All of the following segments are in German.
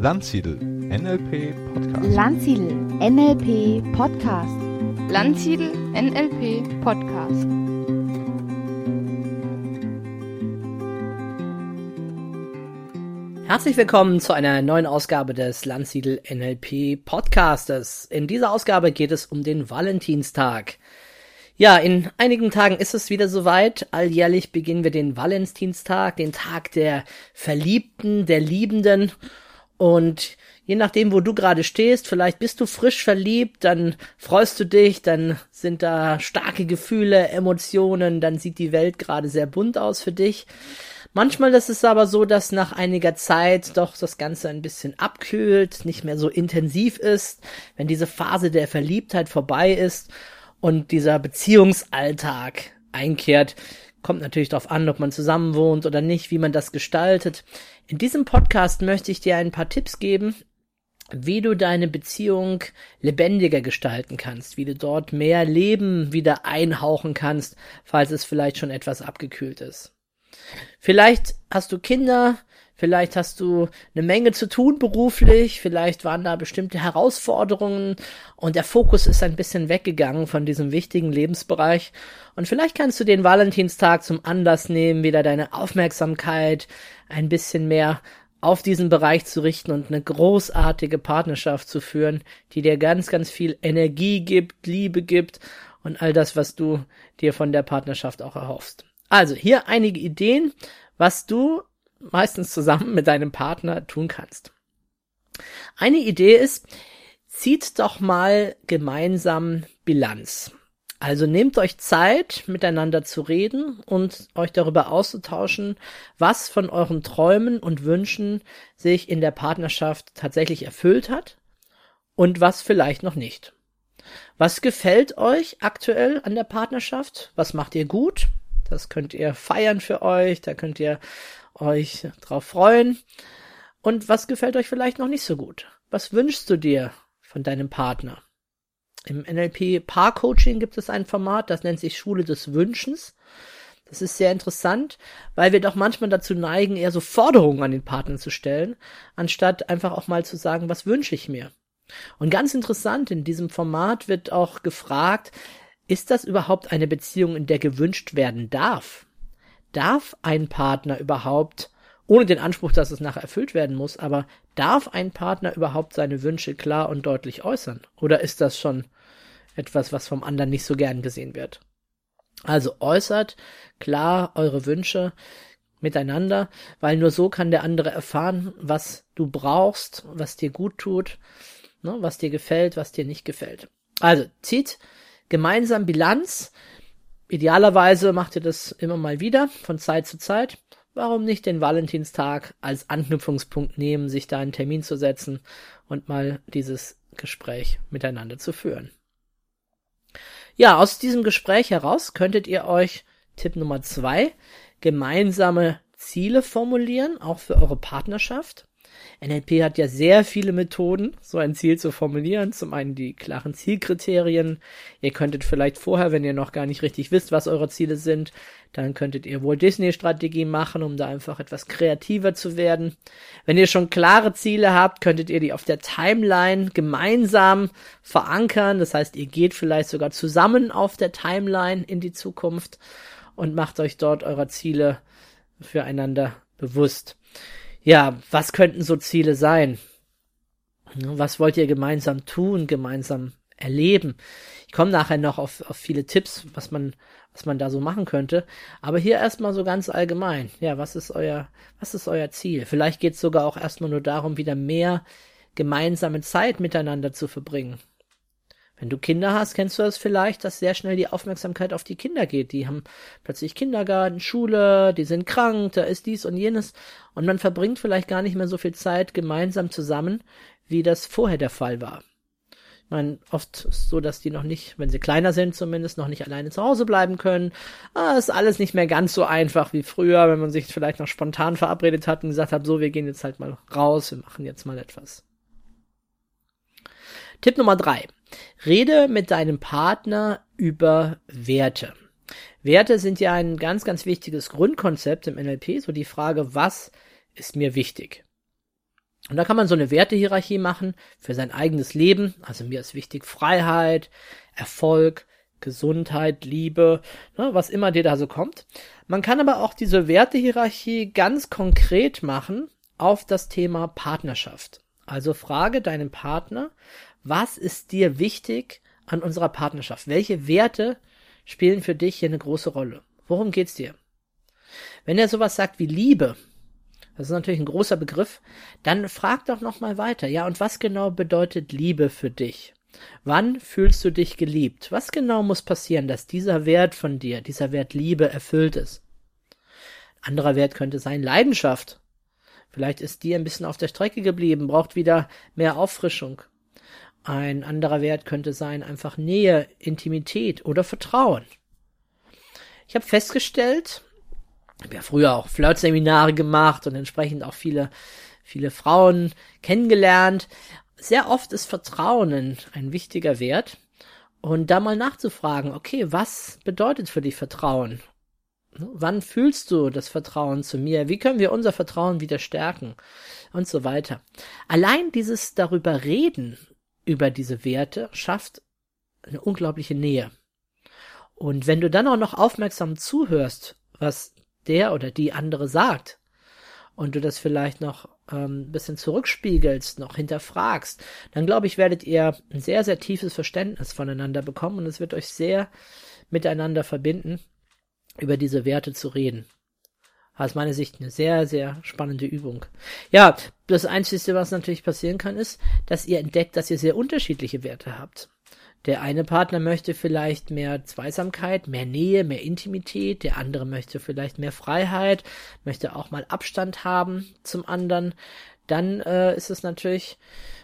Landsiedel NLP Podcast. Landsiedel NLP Podcast. Landsiedel NLP Podcast. Herzlich willkommen zu einer neuen Ausgabe des Landsiedel NLP Podcastes. In dieser Ausgabe geht es um den Valentinstag. Ja, in einigen Tagen ist es wieder soweit. Alljährlich beginnen wir den Valentinstag, den Tag der Verliebten, der Liebenden. Und je nachdem, wo du gerade stehst, vielleicht bist du frisch verliebt, dann freust du dich, dann sind da starke Gefühle, Emotionen, dann sieht die Welt gerade sehr bunt aus für dich. Manchmal ist es aber so, dass nach einiger Zeit doch das Ganze ein bisschen abkühlt, nicht mehr so intensiv ist, wenn diese Phase der Verliebtheit vorbei ist und dieser Beziehungsalltag einkehrt, kommt natürlich darauf an, ob man zusammen wohnt oder nicht, wie man das gestaltet. In diesem Podcast möchte ich dir ein paar Tipps geben, wie du deine Beziehung lebendiger gestalten kannst, wie du dort mehr Leben wieder einhauchen kannst, falls es vielleicht schon etwas abgekühlt ist. Vielleicht hast du Kinder, Vielleicht hast du eine Menge zu tun beruflich, vielleicht waren da bestimmte Herausforderungen und der Fokus ist ein bisschen weggegangen von diesem wichtigen Lebensbereich. Und vielleicht kannst du den Valentinstag zum Anlass nehmen, wieder deine Aufmerksamkeit ein bisschen mehr auf diesen Bereich zu richten und eine großartige Partnerschaft zu führen, die dir ganz, ganz viel Energie gibt, Liebe gibt und all das, was du dir von der Partnerschaft auch erhoffst. Also hier einige Ideen, was du meistens zusammen mit deinem Partner tun kannst. Eine Idee ist, zieht doch mal gemeinsam Bilanz. Also nehmt euch Zeit, miteinander zu reden und euch darüber auszutauschen, was von euren Träumen und Wünschen sich in der Partnerschaft tatsächlich erfüllt hat und was vielleicht noch nicht. Was gefällt euch aktuell an der Partnerschaft? Was macht ihr gut? Das könnt ihr feiern für euch, da könnt ihr euch drauf freuen. Und was gefällt euch vielleicht noch nicht so gut? Was wünschst du dir von deinem Partner? Im NLP Paar Coaching gibt es ein Format, das nennt sich Schule des Wünschens. Das ist sehr interessant, weil wir doch manchmal dazu neigen, eher so Forderungen an den Partner zu stellen, anstatt einfach auch mal zu sagen, was wünsche ich mir? Und ganz interessant, in diesem Format wird auch gefragt, ist das überhaupt eine Beziehung, in der gewünscht werden darf? Darf ein Partner überhaupt, ohne den Anspruch, dass es nachher erfüllt werden muss, aber darf ein Partner überhaupt seine Wünsche klar und deutlich äußern? Oder ist das schon etwas, was vom anderen nicht so gern gesehen wird? Also äußert klar eure Wünsche miteinander, weil nur so kann der andere erfahren, was du brauchst, was dir gut tut, ne, was dir gefällt, was dir nicht gefällt. Also zieht gemeinsam Bilanz Idealerweise macht ihr das immer mal wieder, von Zeit zu Zeit. Warum nicht den Valentinstag als Anknüpfungspunkt nehmen, sich da einen Termin zu setzen und mal dieses Gespräch miteinander zu führen? Ja, aus diesem Gespräch heraus könntet ihr euch Tipp Nummer zwei gemeinsame Ziele formulieren, auch für eure Partnerschaft. NLP hat ja sehr viele Methoden, so ein Ziel zu formulieren. Zum einen die klaren Zielkriterien. Ihr könntet vielleicht vorher, wenn ihr noch gar nicht richtig wisst, was eure Ziele sind, dann könntet ihr wohl Disney-Strategie machen, um da einfach etwas kreativer zu werden. Wenn ihr schon klare Ziele habt, könntet ihr die auf der Timeline gemeinsam verankern. Das heißt, ihr geht vielleicht sogar zusammen auf der Timeline in die Zukunft und macht euch dort eurer Ziele füreinander bewusst ja, was könnten so Ziele sein? Was wollt ihr gemeinsam tun, gemeinsam erleben? Ich komme nachher noch auf, auf viele Tipps, was man, was man da so machen könnte. Aber hier erstmal so ganz allgemein. Ja, was ist euer, was ist euer Ziel? Vielleicht geht es sogar auch erstmal nur darum, wieder mehr gemeinsame Zeit miteinander zu verbringen. Wenn du Kinder hast, kennst du das vielleicht, dass sehr schnell die Aufmerksamkeit auf die Kinder geht. Die haben plötzlich Kindergarten, Schule, die sind krank, da ist dies und jenes. Und man verbringt vielleicht gar nicht mehr so viel Zeit gemeinsam zusammen, wie das vorher der Fall war. Ich meine, oft ist so, dass die noch nicht, wenn sie kleiner sind zumindest, noch nicht alleine zu Hause bleiben können. Ah, ist alles nicht mehr ganz so einfach wie früher, wenn man sich vielleicht noch spontan verabredet hat und gesagt hat, so, wir gehen jetzt halt mal raus, wir machen jetzt mal etwas. Tipp Nummer drei. Rede mit deinem Partner über Werte. Werte sind ja ein ganz, ganz wichtiges Grundkonzept im NLP, so die Frage, was ist mir wichtig? Und da kann man so eine Wertehierarchie machen für sein eigenes Leben. Also mir ist wichtig Freiheit, Erfolg, Gesundheit, Liebe, ne, was immer dir da so kommt. Man kann aber auch diese Wertehierarchie ganz konkret machen auf das Thema Partnerschaft. Also frage deinen Partner, was ist dir wichtig an unserer Partnerschaft? Welche Werte spielen für dich hier eine große Rolle? Worum geht's dir? Wenn er sowas sagt wie Liebe, das ist natürlich ein großer Begriff, dann frag doch noch mal weiter. Ja, und was genau bedeutet Liebe für dich? Wann fühlst du dich geliebt? Was genau muss passieren, dass dieser Wert von dir, dieser Wert Liebe erfüllt ist? Anderer Wert könnte sein Leidenschaft. Vielleicht ist die ein bisschen auf der Strecke geblieben, braucht wieder mehr Auffrischung. Ein anderer Wert könnte sein einfach Nähe, Intimität oder Vertrauen. Ich habe festgestellt, habe ja früher auch Flirtseminare gemacht und entsprechend auch viele, viele Frauen kennengelernt. Sehr oft ist Vertrauen ein, ein wichtiger Wert. Und da mal nachzufragen, okay, was bedeutet für dich Vertrauen? Wann fühlst du das Vertrauen zu mir? Wie können wir unser Vertrauen wieder stärken? Und so weiter. Allein dieses darüber reden, über diese Werte, schafft eine unglaubliche Nähe. Und wenn du dann auch noch aufmerksam zuhörst, was der oder die andere sagt und du das vielleicht noch ähm, ein bisschen zurückspiegelst, noch hinterfragst, dann glaube ich, werdet ihr ein sehr, sehr tiefes Verständnis voneinander bekommen und es wird euch sehr miteinander verbinden, über diese Werte zu reden. Aus meiner Sicht eine sehr, sehr spannende Übung. Ja, das Einzige, was natürlich passieren kann, ist, dass ihr entdeckt, dass ihr sehr unterschiedliche Werte habt. Der eine Partner möchte vielleicht mehr Zweisamkeit, mehr Nähe, mehr Intimität, der andere möchte vielleicht mehr Freiheit, möchte auch mal Abstand haben zum anderen. Dann äh, ist es natürlich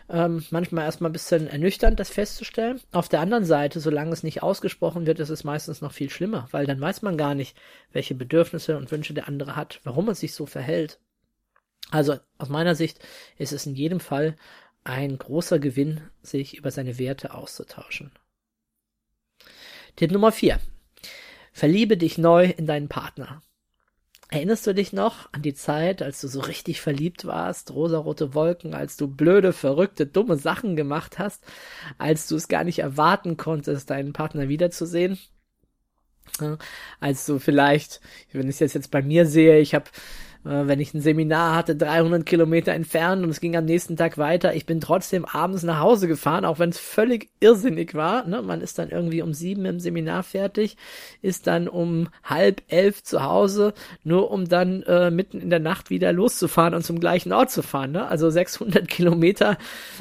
ähm, manchmal erstmal ein bisschen ernüchternd, das festzustellen. Auf der anderen Seite, solange es nicht ausgesprochen wird, ist es meistens noch viel schlimmer, weil dann weiß man gar nicht, welche Bedürfnisse und Wünsche der andere hat, warum er sich so verhält. Also aus meiner Sicht ist es in jedem Fall ein großer Gewinn, sich über seine Werte auszutauschen. Tipp Nummer 4. Verliebe dich neu in deinen Partner. Erinnerst du dich noch an die Zeit, als du so richtig verliebt warst, rosarote Wolken, als du blöde, verrückte, dumme Sachen gemacht hast, als du es gar nicht erwarten konntest, deinen Partner wiederzusehen? Als du vielleicht, wenn ich es jetzt bei mir sehe, ich habe wenn ich ein Seminar hatte, 300 Kilometer entfernt und es ging am nächsten Tag weiter. Ich bin trotzdem abends nach Hause gefahren, auch wenn es völlig irrsinnig war. Ne? Man ist dann irgendwie um sieben im Seminar fertig, ist dann um halb elf zu Hause, nur um dann äh, mitten in der Nacht wieder loszufahren und zum gleichen Ort zu fahren. Ne? Also 600 Kilometer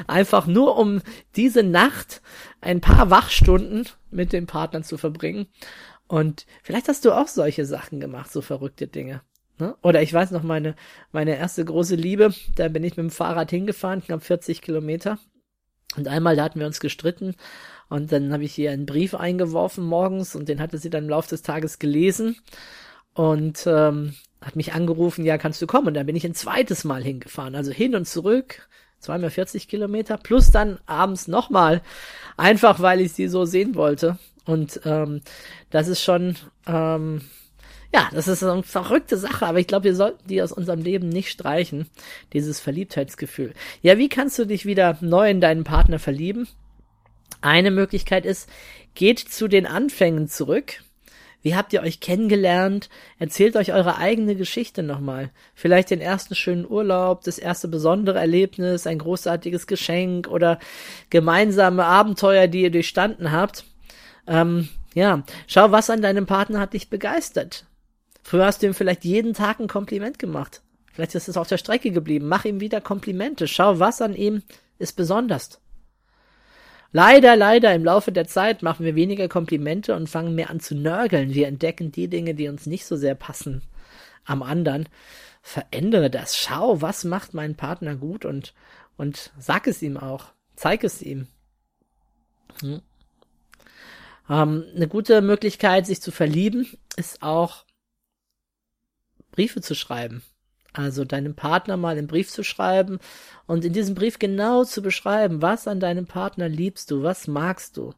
einfach nur um diese Nacht ein paar Wachstunden mit dem Partner zu verbringen. Und vielleicht hast du auch solche Sachen gemacht, so verrückte Dinge. Ne? Oder ich weiß noch, meine, meine erste große Liebe, da bin ich mit dem Fahrrad hingefahren, knapp 40 Kilometer. Und einmal, da hatten wir uns gestritten und dann habe ich ihr einen Brief eingeworfen morgens und den hatte sie dann im Laufe des Tages gelesen und ähm, hat mich angerufen, ja, kannst du kommen? Und dann bin ich ein zweites Mal hingefahren, also hin und zurück, zweimal 40 Kilometer, plus dann abends nochmal, einfach weil ich sie so sehen wollte. Und ähm, das ist schon, ähm, ja, das ist so eine verrückte Sache, aber ich glaube, wir sollten die aus unserem Leben nicht streichen, dieses Verliebtheitsgefühl. Ja, wie kannst du dich wieder neu in deinen Partner verlieben? Eine Möglichkeit ist, geht zu den Anfängen zurück. Wie habt ihr euch kennengelernt? Erzählt euch eure eigene Geschichte nochmal. Vielleicht den ersten schönen Urlaub, das erste besondere Erlebnis, ein großartiges Geschenk oder gemeinsame Abenteuer, die ihr durchstanden habt. Ähm, ja, schau, was an deinem Partner hat dich begeistert. Früher hast du ihm vielleicht jeden Tag ein Kompliment gemacht. Vielleicht ist es auf der Strecke geblieben. Mach ihm wieder Komplimente. Schau, was an ihm ist besonders. Leider, leider, im Laufe der Zeit machen wir weniger Komplimente und fangen mehr an zu nörgeln. Wir entdecken die Dinge, die uns nicht so sehr passen am anderen. Verändere das. Schau, was macht mein Partner gut und, und sag es ihm auch. Zeig es ihm. Hm. Ähm, eine gute Möglichkeit, sich zu verlieben, ist auch Briefe zu schreiben. Also deinem Partner mal einen Brief zu schreiben und in diesem Brief genau zu beschreiben, was an deinem Partner liebst du, was magst du.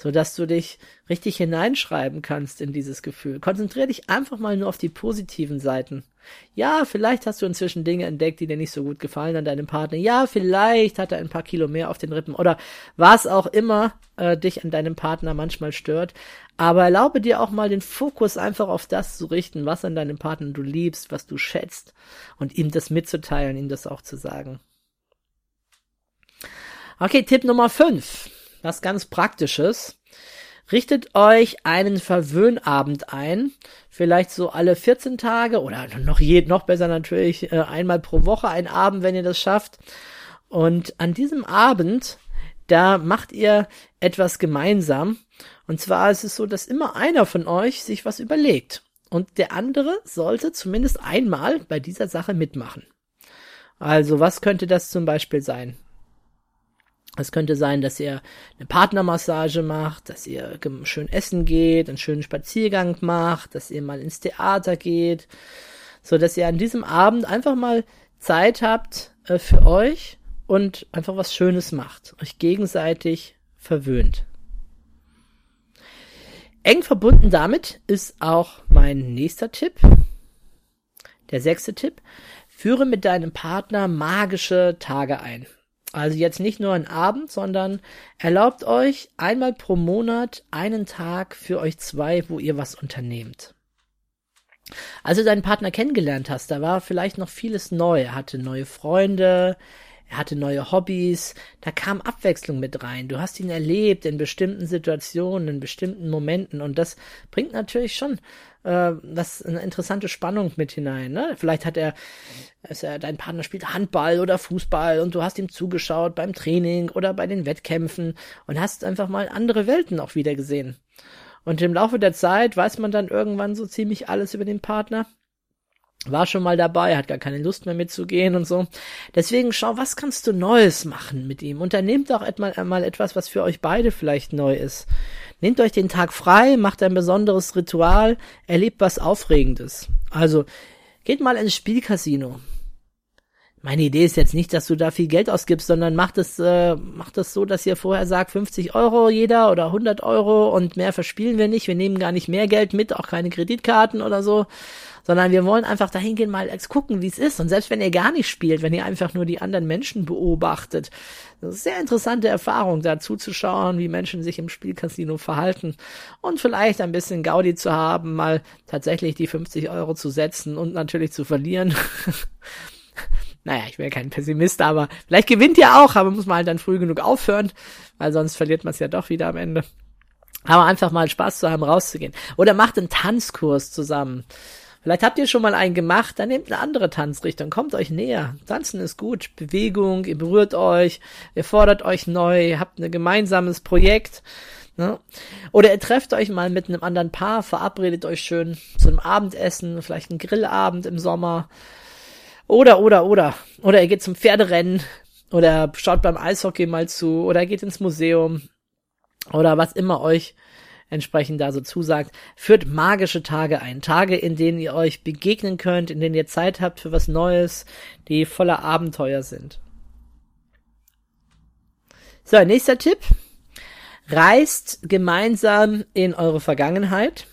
Sodass du dich richtig hineinschreiben kannst in dieses Gefühl. Konzentriere dich einfach mal nur auf die positiven Seiten. Ja, vielleicht hast du inzwischen Dinge entdeckt, die dir nicht so gut gefallen an deinem Partner. Ja, vielleicht hat er ein paar Kilo mehr auf den Rippen oder was auch immer äh, dich an deinem Partner manchmal stört. Aber erlaube dir auch mal den Fokus einfach auf das zu richten, was an deinem Partner du liebst, was du schätzt und ihm das mitzuteilen, ihm das auch zu sagen. Okay, Tipp Nummer 5 was ganz Praktisches. Richtet euch einen Verwöhnabend ein, vielleicht so alle 14 Tage oder noch je, noch besser natürlich äh, einmal pro Woche ein Abend, wenn ihr das schafft. Und an diesem Abend, da macht ihr etwas gemeinsam. Und zwar ist es so, dass immer einer von euch sich was überlegt. Und der andere sollte zumindest einmal bei dieser Sache mitmachen. Also was könnte das zum Beispiel sein? Es könnte sein, dass ihr eine Partnermassage macht, dass ihr schön essen geht, einen schönen Spaziergang macht, dass ihr mal ins Theater geht, so dass ihr an diesem Abend einfach mal Zeit habt äh, für euch und einfach was Schönes macht, euch gegenseitig verwöhnt. Eng verbunden damit ist auch mein nächster Tipp. Der sechste Tipp. Führe mit deinem Partner magische Tage ein. Also jetzt nicht nur ein Abend, sondern erlaubt euch einmal pro Monat einen Tag für euch zwei, wo ihr was unternehmt. Als du deinen Partner kennengelernt hast, da war vielleicht noch vieles neu. Er hatte neue Freunde, er hatte neue Hobbys, da kam Abwechslung mit rein. Du hast ihn erlebt in bestimmten Situationen, in bestimmten Momenten und das bringt natürlich schon äh, was eine interessante Spannung mit hinein. Ne? Vielleicht hat er, ist er, dein Partner spielt Handball oder Fußball und du hast ihm zugeschaut beim Training oder bei den Wettkämpfen und hast einfach mal andere Welten auch wieder gesehen. Und im Laufe der Zeit weiß man dann irgendwann so ziemlich alles über den Partner war schon mal dabei, hat gar keine Lust mehr mitzugehen und so. Deswegen schau, was kannst du Neues machen mit ihm? Unternehmt auch mal etwas, was für euch beide vielleicht neu ist. Nehmt euch den Tag frei, macht ein besonderes Ritual, erlebt was Aufregendes. Also, geht mal ins Spielcasino. Meine Idee ist jetzt nicht, dass du da viel Geld ausgibst, sondern macht es, äh, macht es so, dass ihr vorher sagt 50 Euro jeder oder 100 Euro und mehr verspielen wir nicht. Wir nehmen gar nicht mehr Geld mit, auch keine Kreditkarten oder so, sondern wir wollen einfach dahin gehen, mal gucken, wie es ist. Und selbst wenn ihr gar nicht spielt, wenn ihr einfach nur die anderen Menschen beobachtet, das ist eine sehr interessante Erfahrung, da zuzuschauen, wie Menschen sich im Spielcasino verhalten und vielleicht ein bisschen Gaudi zu haben, mal tatsächlich die 50 Euro zu setzen und natürlich zu verlieren. naja, ich wäre kein Pessimist, aber vielleicht gewinnt ihr auch, aber muss man halt dann früh genug aufhören, weil sonst verliert man es ja doch wieder am Ende. Aber einfach mal Spaß zu haben, rauszugehen. Oder macht einen Tanzkurs zusammen. Vielleicht habt ihr schon mal einen gemacht, dann nehmt eine andere Tanzrichtung, kommt euch näher. Tanzen ist gut, Bewegung, ihr berührt euch, ihr fordert euch neu, ihr habt ein gemeinsames Projekt. Ne? Oder ihr trefft euch mal mit einem anderen Paar, verabredet euch schön zu einem Abendessen, vielleicht einen Grillabend im Sommer. Oder, oder, oder. Oder ihr geht zum Pferderennen oder schaut beim Eishockey mal zu oder geht ins Museum oder was immer euch entsprechend da so zusagt, führt magische Tage ein. Tage, in denen ihr euch begegnen könnt, in denen ihr Zeit habt für was Neues, die voller Abenteuer sind. So, nächster Tipp. Reist gemeinsam in eure Vergangenheit.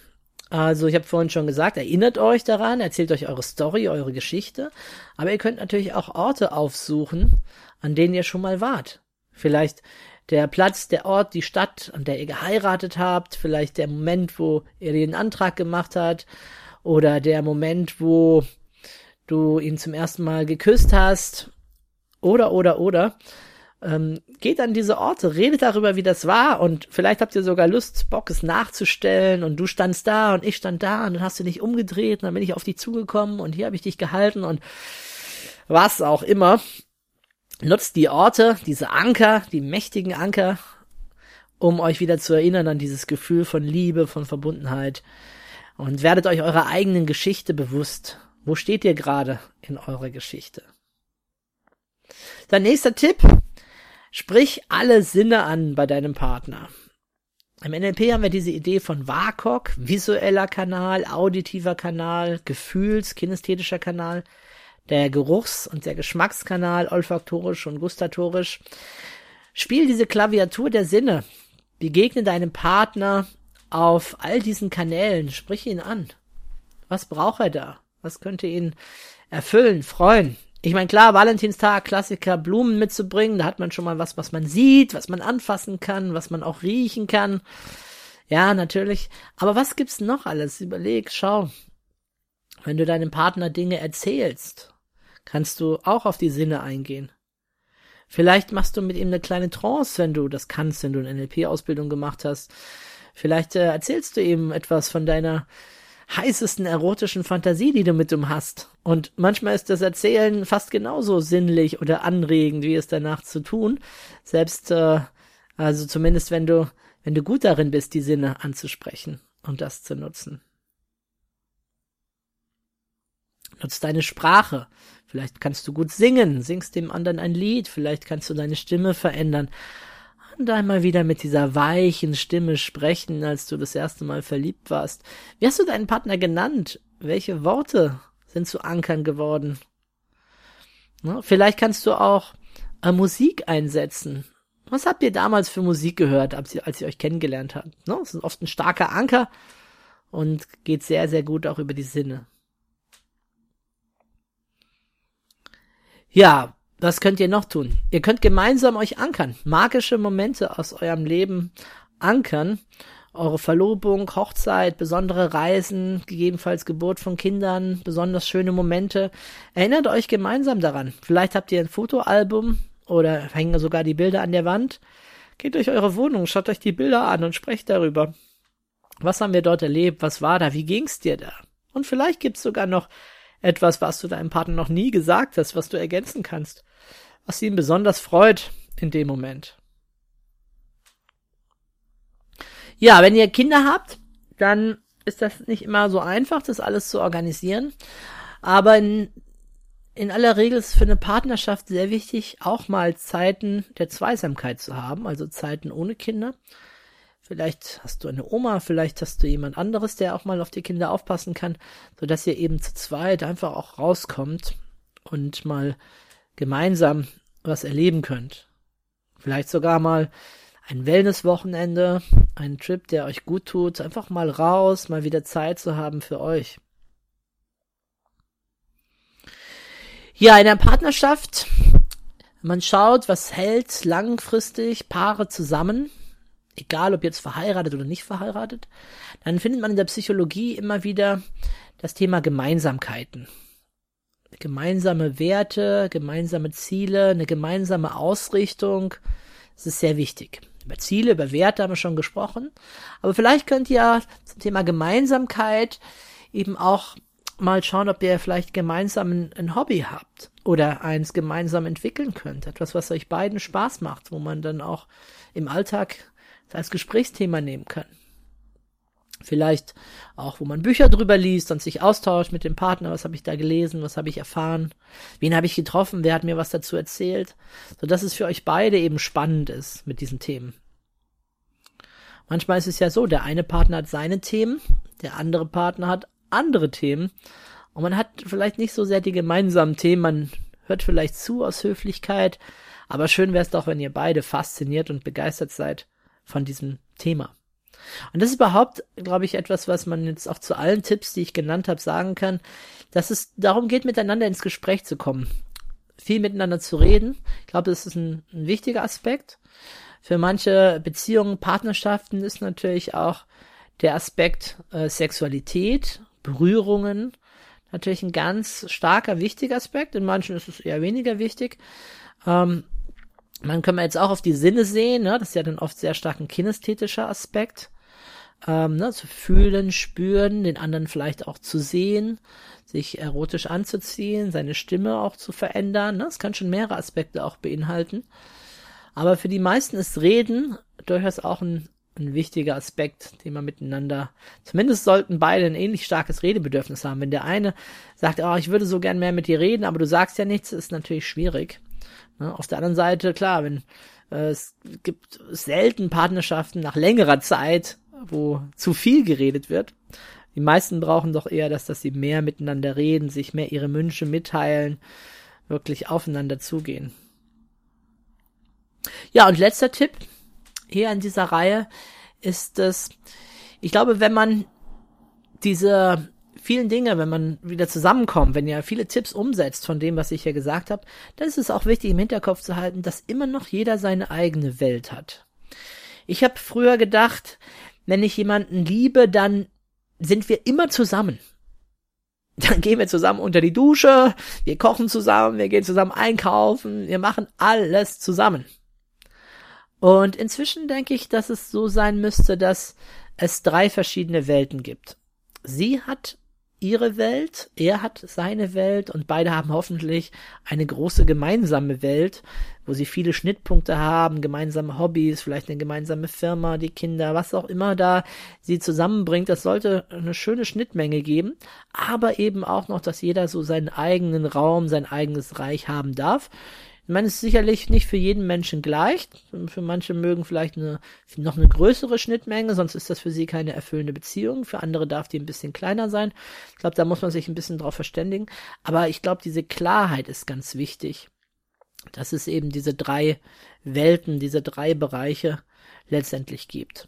Also ich habe vorhin schon gesagt, erinnert euch daran, erzählt euch eure Story, eure Geschichte, aber ihr könnt natürlich auch Orte aufsuchen, an denen ihr schon mal wart. Vielleicht der Platz, der Ort, die Stadt, an der ihr geheiratet habt, vielleicht der Moment, wo ihr den Antrag gemacht habt, oder der Moment, wo du ihn zum ersten Mal geküsst hast, oder, oder, oder. Ähm, geht an diese Orte, redet darüber, wie das war und vielleicht habt ihr sogar Lust, Bock es nachzustellen und du standst da und ich stand da und dann hast du dich umgedreht und dann bin ich auf dich zugekommen und hier habe ich dich gehalten und was auch immer. Nutzt die Orte, diese Anker, die mächtigen Anker, um euch wieder zu erinnern an dieses Gefühl von Liebe, von Verbundenheit. Und werdet euch eurer eigenen Geschichte bewusst. Wo steht ihr gerade in eurer Geschichte? Dein nächster Tipp. Sprich alle Sinne an bei deinem Partner. Im NLP haben wir diese Idee von WAKOK, visueller Kanal, auditiver Kanal, Gefühls, kinästhetischer Kanal der Geruchs- und der Geschmackskanal, olfaktorisch und gustatorisch, spielt diese Klaviatur der Sinne begegne deinem Partner auf all diesen Kanälen, sprich ihn an. Was braucht er da? Was könnte ihn erfüllen, freuen? Ich meine, klar, Valentinstag, Klassiker, Blumen mitzubringen, da hat man schon mal was, was man sieht, was man anfassen kann, was man auch riechen kann. Ja, natürlich. Aber was gibt's noch alles? Überleg, schau. Wenn du deinem Partner Dinge erzählst, kannst du auch auf die Sinne eingehen. Vielleicht machst du mit ihm eine kleine Trance, wenn du das kannst, wenn du eine NLP-Ausbildung gemacht hast. Vielleicht äh, erzählst du ihm etwas von deiner heißesten erotischen Fantasie, die du mit ihm hast. Und manchmal ist das Erzählen fast genauso sinnlich oder anregend, wie es danach zu tun. Selbst, äh, also zumindest wenn du, wenn du gut darin bist, die Sinne anzusprechen und das zu nutzen. Nutz deine Sprache. Vielleicht kannst du gut singen, singst dem anderen ein Lied, vielleicht kannst du deine Stimme verändern und einmal wieder mit dieser weichen Stimme sprechen, als du das erste Mal verliebt warst. Wie hast du deinen Partner genannt? Welche Worte sind zu Ankern geworden? Na, vielleicht kannst du auch äh, Musik einsetzen. Was habt ihr damals für Musik gehört, als ihr, als ihr euch kennengelernt habt? Ne? Das ist oft ein starker Anker und geht sehr, sehr gut auch über die Sinne. Ja, was könnt ihr noch tun? Ihr könnt gemeinsam euch ankern, magische Momente aus eurem Leben ankern. Eure Verlobung, Hochzeit, besondere Reisen, gegebenenfalls Geburt von Kindern, besonders schöne Momente. Erinnert euch gemeinsam daran. Vielleicht habt ihr ein Fotoalbum oder hängen sogar die Bilder an der Wand. Geht durch eure Wohnung, schaut euch die Bilder an und sprecht darüber. Was haben wir dort erlebt? Was war da? Wie ging's dir da? Und vielleicht gibt's sogar noch etwas, was du deinem Partner noch nie gesagt hast, was du ergänzen kannst, was ihn besonders freut in dem Moment. Ja, wenn ihr Kinder habt, dann ist das nicht immer so einfach, das alles zu organisieren. Aber in, in aller Regel ist es für eine Partnerschaft sehr wichtig, auch mal Zeiten der Zweisamkeit zu haben, also Zeiten ohne Kinder. Vielleicht hast du eine Oma, vielleicht hast du jemand anderes, der auch mal auf die Kinder aufpassen kann, so dass ihr eben zu zweit einfach auch rauskommt und mal gemeinsam was erleben könnt. Vielleicht sogar mal ein Wellnesswochenende, einen Trip, der euch gut tut, einfach mal raus, mal wieder Zeit zu haben für euch. Ja, in der Partnerschaft, man schaut, was hält langfristig Paare zusammen egal ob jetzt verheiratet oder nicht verheiratet, dann findet man in der Psychologie immer wieder das Thema Gemeinsamkeiten. Gemeinsame Werte, gemeinsame Ziele, eine gemeinsame Ausrichtung. Das ist sehr wichtig. Über Ziele, über Werte haben wir schon gesprochen. Aber vielleicht könnt ihr zum Thema Gemeinsamkeit eben auch mal schauen, ob ihr vielleicht gemeinsam ein, ein, Hobby habt oder eins gemeinsam entwickeln könnt. Etwas, was euch beiden Spaß macht, wo man dann auch im Alltag als Gesprächsthema nehmen kann. Vielleicht auch, wo man Bücher drüber liest und sich austauscht mit dem Partner, was habe ich da gelesen, was habe ich erfahren, wen habe ich getroffen, wer hat mir was dazu erzählt, so dass es für euch beide eben spannend ist mit diesen Themen. Manchmal ist es ja so, der eine Partner hat seine Themen, der andere Partner hat andere Themen. Und man hat vielleicht nicht so sehr die gemeinsamen Themen, man hört vielleicht zu aus Höflichkeit, aber schön wäre es doch, wenn ihr beide fasziniert und begeistert seid von diesem Thema. Und das ist überhaupt, glaube ich, etwas, was man jetzt auch zu allen Tipps, die ich genannt habe, sagen kann, dass es darum geht, miteinander ins Gespräch zu kommen, viel miteinander zu reden. Ich glaube, das ist ein, ein wichtiger Aspekt. Für manche Beziehungen, Partnerschaften ist natürlich auch der Aspekt äh, Sexualität, Berührungen, natürlich ein ganz starker, wichtiger Aspekt. In manchen ist es eher weniger wichtig. Ähm, man kann jetzt auch auf die Sinne sehen, ne? das ist ja dann oft sehr stark ein kinästhetischer Aspekt. Ähm, ne? Zu fühlen, spüren, den anderen vielleicht auch zu sehen, sich erotisch anzuziehen, seine Stimme auch zu verändern. Ne? Das kann schon mehrere Aspekte auch beinhalten. Aber für die meisten ist Reden durchaus auch ein, ein wichtiger Aspekt, den man miteinander, zumindest sollten beide ein ähnlich starkes Redebedürfnis haben. Wenn der eine sagt, oh, ich würde so gern mehr mit dir reden, aber du sagst ja nichts, ist natürlich schwierig. Ne? Auf der anderen Seite, klar, wenn äh, es gibt selten Partnerschaften nach längerer Zeit, wo zu viel geredet wird. Die meisten brauchen doch eher, dass, dass sie mehr miteinander reden, sich mehr ihre Wünsche mitteilen, wirklich aufeinander zugehen. Ja, und letzter Tipp. hier in dieser Reihe ist es, ich glaube, wenn man diese vielen Dinge, wenn man wieder zusammenkommt, wenn ihr viele Tipps umsetzt von dem, was ich hier gesagt habe, dann ist es auch wichtig im Hinterkopf zu halten, dass immer noch jeder seine eigene Welt hat. Ich habe früher gedacht, wenn ich jemanden liebe, dann sind wir immer zusammen. Dann gehen wir zusammen unter die Dusche, wir kochen zusammen, wir gehen zusammen einkaufen, wir machen alles zusammen. Und inzwischen denke ich, dass es so sein müsste, dass es drei verschiedene Welten gibt. Sie hat ihre Welt, er hat seine Welt und beide haben hoffentlich eine große gemeinsame Welt, wo sie viele Schnittpunkte haben, gemeinsame Hobbys, vielleicht eine gemeinsame Firma, die Kinder, was auch immer da sie zusammenbringt. Das sollte eine schöne Schnittmenge geben, aber eben auch noch, dass jeder so seinen eigenen Raum, sein eigenes Reich haben darf. Ich meine, es ist sicherlich nicht für jeden Menschen gleich. Für manche mögen vielleicht eine, noch eine größere Schnittmenge, sonst ist das für sie keine erfüllende Beziehung. Für andere darf die ein bisschen kleiner sein. Ich glaube, da muss man sich ein bisschen drauf verständigen. Aber ich glaube, diese Klarheit ist ganz wichtig. Dass es eben diese drei Welten, diese drei Bereiche letztendlich gibt.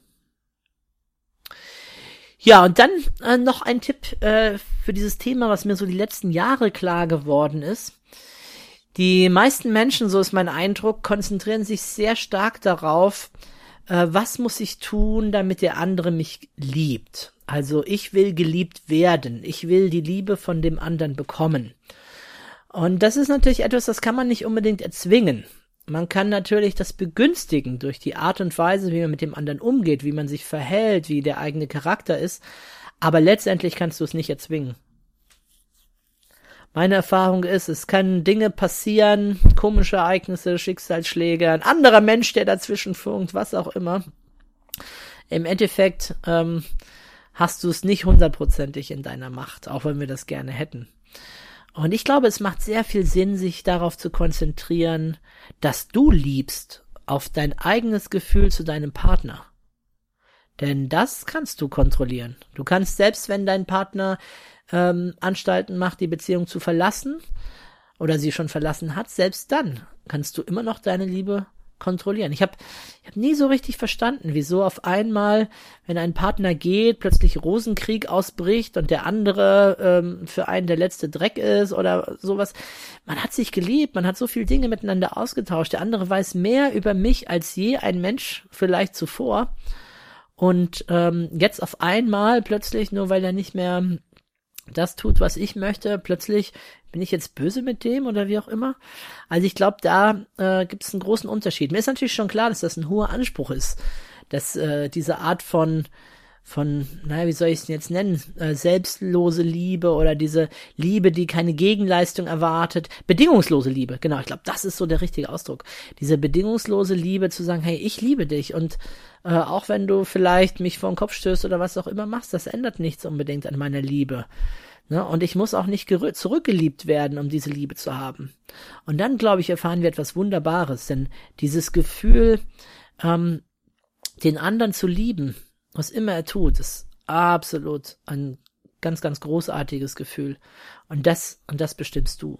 Ja, und dann äh, noch ein Tipp äh, für dieses Thema, was mir so die letzten Jahre klar geworden ist. Die meisten Menschen, so ist mein Eindruck, konzentrieren sich sehr stark darauf, äh, was muss ich tun, damit der andere mich liebt. Also ich will geliebt werden, ich will die Liebe von dem anderen bekommen. Und das ist natürlich etwas, das kann man nicht unbedingt erzwingen. Man kann natürlich das begünstigen durch die Art und Weise, wie man mit dem anderen umgeht, wie man sich verhält, wie der eigene Charakter ist. Aber letztendlich kannst du es nicht erzwingen. Meine Erfahrung ist, es können Dinge passieren, komische Ereignisse, Schicksalsschläge, ein anderer Mensch, der dazwischen funkt, was auch immer. Im Endeffekt ähm, hast du es nicht hundertprozentig in deiner Macht, auch wenn wir das gerne hätten. Und ich glaube, es macht sehr viel Sinn, sich darauf zu konzentrieren, dass du liebst, auf dein eigenes Gefühl zu deinem Partner. Denn das kannst du kontrollieren. Du kannst selbst, wenn dein Partner ähm, Anstalten macht, die Beziehung zu verlassen oder sie schon verlassen hat, selbst dann kannst du immer noch deine Liebe kontrollieren. Ich habe ich hab nie so richtig verstanden, wieso auf einmal, wenn ein Partner geht, plötzlich Rosenkrieg ausbricht und der andere ähm, für einen der letzte Dreck ist oder sowas. Man hat sich geliebt, man hat so viele Dinge miteinander ausgetauscht. Der andere weiß mehr über mich als je ein Mensch vielleicht zuvor. Und ähm, jetzt auf einmal plötzlich, nur weil er nicht mehr das tut, was ich möchte, plötzlich bin ich jetzt böse mit dem oder wie auch immer. Also ich glaube, da äh, gibt es einen großen Unterschied. Mir ist natürlich schon klar, dass das ein hoher Anspruch ist, dass äh, diese Art von von, naja, wie soll ich es denn jetzt nennen, äh, selbstlose Liebe oder diese Liebe, die keine Gegenleistung erwartet, bedingungslose Liebe, genau, ich glaube, das ist so der richtige Ausdruck. Diese bedingungslose Liebe zu sagen, hey, ich liebe dich und äh, auch wenn du vielleicht mich vor den Kopf stößt oder was auch immer machst, das ändert nichts unbedingt an meiner Liebe. Ne? Und ich muss auch nicht zurückgeliebt werden, um diese Liebe zu haben. Und dann, glaube ich, erfahren wir etwas Wunderbares, denn dieses Gefühl, ähm, den anderen zu lieben, was immer er tut, ist absolut ein ganz, ganz großartiges Gefühl. Und das, und das bestimmst du.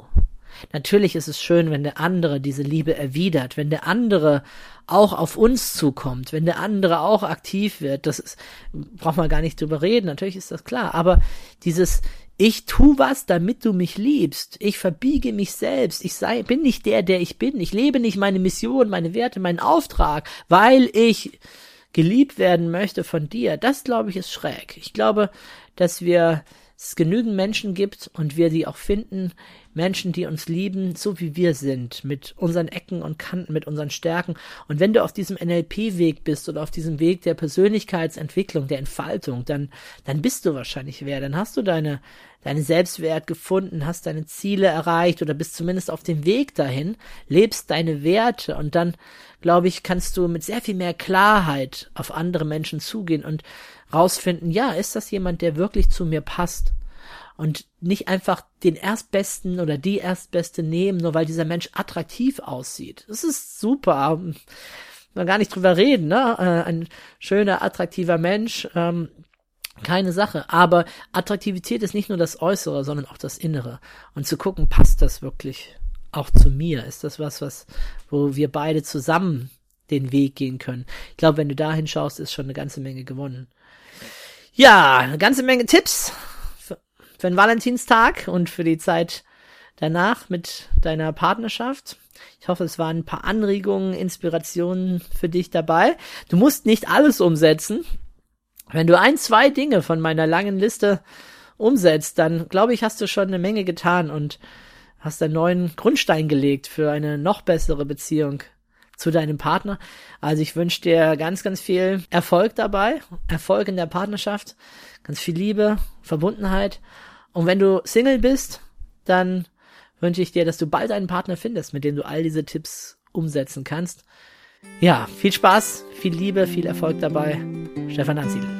Natürlich ist es schön, wenn der andere diese Liebe erwidert, wenn der andere auch auf uns zukommt, wenn der andere auch aktiv wird. Das ist, braucht man gar nicht drüber reden. Natürlich ist das klar. Aber dieses, ich tu was, damit du mich liebst. Ich verbiege mich selbst. Ich sei, bin nicht der, der ich bin. Ich lebe nicht meine Mission, meine Werte, meinen Auftrag, weil ich geliebt werden möchte von dir, das glaube ich ist schräg. Ich glaube, dass wir es genügend Menschen gibt und wir die auch finden, Menschen, die uns lieben, so wie wir sind, mit unseren Ecken und Kanten, mit unseren Stärken. Und wenn du auf diesem NLP-Weg bist oder auf diesem Weg der Persönlichkeitsentwicklung, der Entfaltung, dann, dann bist du wahrscheinlich wer. Dann hast du deine, deinen Selbstwert gefunden, hast deine Ziele erreicht oder bist zumindest auf dem Weg dahin, lebst deine Werte und dann, glaube ich, kannst du mit sehr viel mehr Klarheit auf andere Menschen zugehen und rausfinden, ja, ist das jemand, der wirklich zu mir passt? Und nicht einfach den Erstbesten oder die Erstbeste nehmen, nur weil dieser Mensch attraktiv aussieht. Das ist super. Man gar nicht drüber reden, ne? Äh, ein schöner, attraktiver Mensch, ähm, keine Sache. Aber Attraktivität ist nicht nur das Äußere, sondern auch das Innere. Und zu gucken, passt das wirklich auch zu mir? Ist das was, was, wo wir beide zusammen den Weg gehen können. Ich glaube, wenn du da hinschaust, ist schon eine ganze Menge gewonnen. Ja, eine ganze Menge Tipps für, für den Valentinstag und für die Zeit danach mit deiner Partnerschaft. Ich hoffe, es waren ein paar Anregungen, Inspirationen für dich dabei. Du musst nicht alles umsetzen. Wenn du ein, zwei Dinge von meiner langen Liste umsetzt, dann glaube ich, hast du schon eine Menge getan und hast einen neuen Grundstein gelegt für eine noch bessere Beziehung zu deinem Partner. Also ich wünsche dir ganz, ganz viel Erfolg dabei, Erfolg in der Partnerschaft, ganz viel Liebe, Verbundenheit. Und wenn du Single bist, dann wünsche ich dir, dass du bald einen Partner findest, mit dem du all diese Tipps umsetzen kannst. Ja, viel Spaß, viel Liebe, viel Erfolg dabei. Stefan Ansiedel.